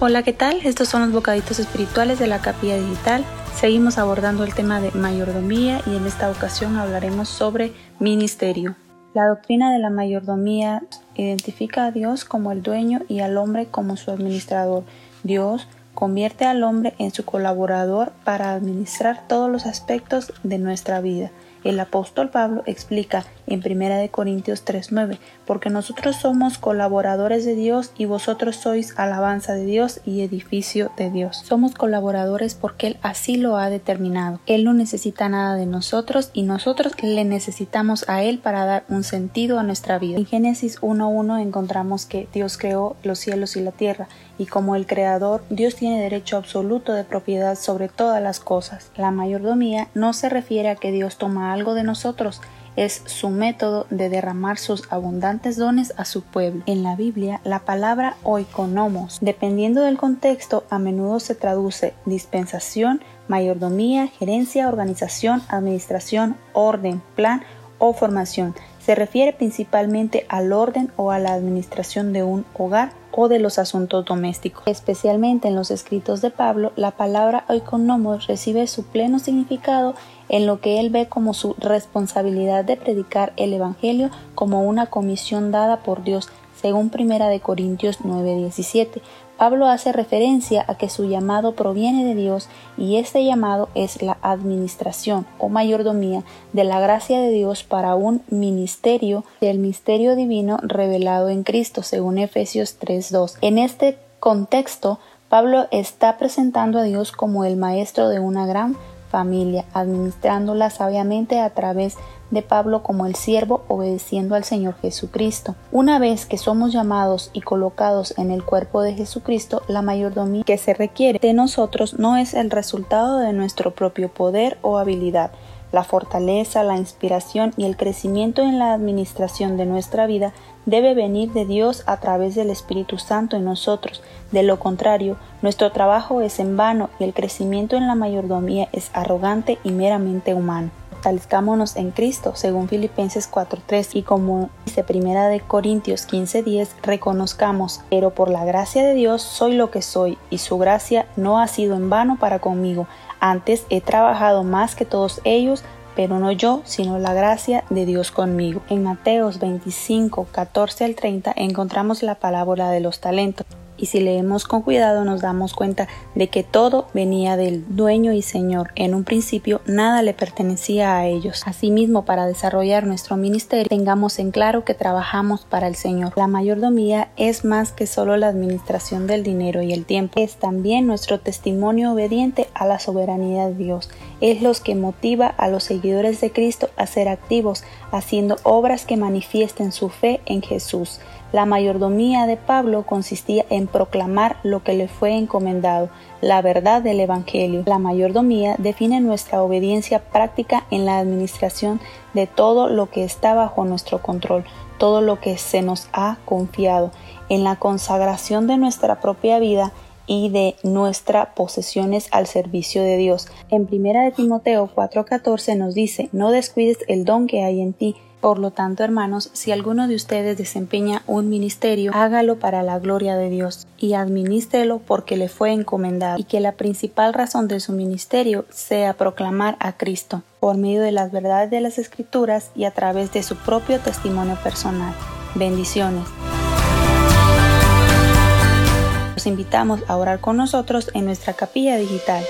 Hola, ¿qué tal? Estos son los bocaditos espirituales de la capilla digital. Seguimos abordando el tema de mayordomía y en esta ocasión hablaremos sobre ministerio. La doctrina de la mayordomía identifica a Dios como el dueño y al hombre como su administrador. Dios convierte al hombre en su colaborador para administrar todos los aspectos de nuestra vida. El apóstol Pablo explica en 1 Corintios 3:9, porque nosotros somos colaboradores de Dios y vosotros sois alabanza de Dios y edificio de Dios. Somos colaboradores porque Él así lo ha determinado. Él no necesita nada de nosotros y nosotros le necesitamos a Él para dar un sentido a nuestra vida. En Génesis 1:1 encontramos que Dios creó los cielos y la tierra y como el creador, Dios tiene derecho absoluto de propiedad sobre todas las cosas. La mayordomía no se refiere a que Dios toma algo de nosotros, es su método de derramar sus abundantes dones a su pueblo. En la Biblia, la palabra oikonomos, dependiendo del contexto, a menudo se traduce dispensación, mayordomía, gerencia, organización, administración, orden, plan o formación. Se refiere principalmente al orden o a la administración de un hogar o de los asuntos domésticos. Especialmente en los escritos de Pablo, la palabra oikonomos recibe su pleno significado en lo que él ve como su responsabilidad de predicar el Evangelio como una comisión dada por Dios, según Primera de Corintios 9:17. Pablo hace referencia a que su llamado proviene de Dios y este llamado es la administración o mayordomía de la gracia de Dios para un ministerio del misterio divino revelado en Cristo, según Efesios 3:2. En este contexto, Pablo está presentando a Dios como el maestro de una gran familia, administrándola sabiamente a través de Pablo como el siervo obedeciendo al Señor Jesucristo. Una vez que somos llamados y colocados en el cuerpo de Jesucristo, la mayordomía que se requiere de nosotros no es el resultado de nuestro propio poder o habilidad. La fortaleza, la inspiración y el crecimiento en la administración de nuestra vida debe venir de Dios a través del Espíritu Santo en nosotros. De lo contrario, nuestro trabajo es en vano y el crecimiento en la mayordomía es arrogante y meramente humano. Fortalezcámonos en Cristo, según Filipenses 4.3 y como dice Primera de Corintios 15.10, reconozcamos, pero por la gracia de Dios soy lo que soy y su gracia no ha sido en vano para conmigo. Antes he trabajado más que todos ellos, pero no yo, sino la gracia de Dios conmigo. En Mateos 25, 14 al 30 encontramos la parábola de los talentos y si leemos con cuidado nos damos cuenta de que todo venía del dueño y señor. En un principio nada le pertenecía a ellos. Asimismo, para desarrollar nuestro ministerio, tengamos en claro que trabajamos para el Señor. La mayordomía es más que solo la administración del dinero y el tiempo. Es también nuestro testimonio obediente a la soberanía de Dios. Es lo que motiva a los seguidores de Cristo a ser activos, haciendo obras que manifiesten su fe en Jesús. La mayordomía de Pablo consistía en proclamar lo que le fue encomendado, la verdad del Evangelio. La mayordomía define nuestra obediencia práctica en la administración de todo lo que está bajo nuestro control, todo lo que se nos ha confiado, en la consagración de nuestra propia vida y de nuestras posesiones al servicio de Dios. En 1 de Timoteo 4:14 nos dice, no descuides el don que hay en ti, por lo tanto, hermanos, si alguno de ustedes desempeña un ministerio, hágalo para la gloria de Dios y administrelo porque le fue encomendado y que la principal razón de su ministerio sea proclamar a Cristo por medio de las verdades de las Escrituras y a través de su propio testimonio personal. Bendiciones. Los invitamos a orar con nosotros en nuestra capilla digital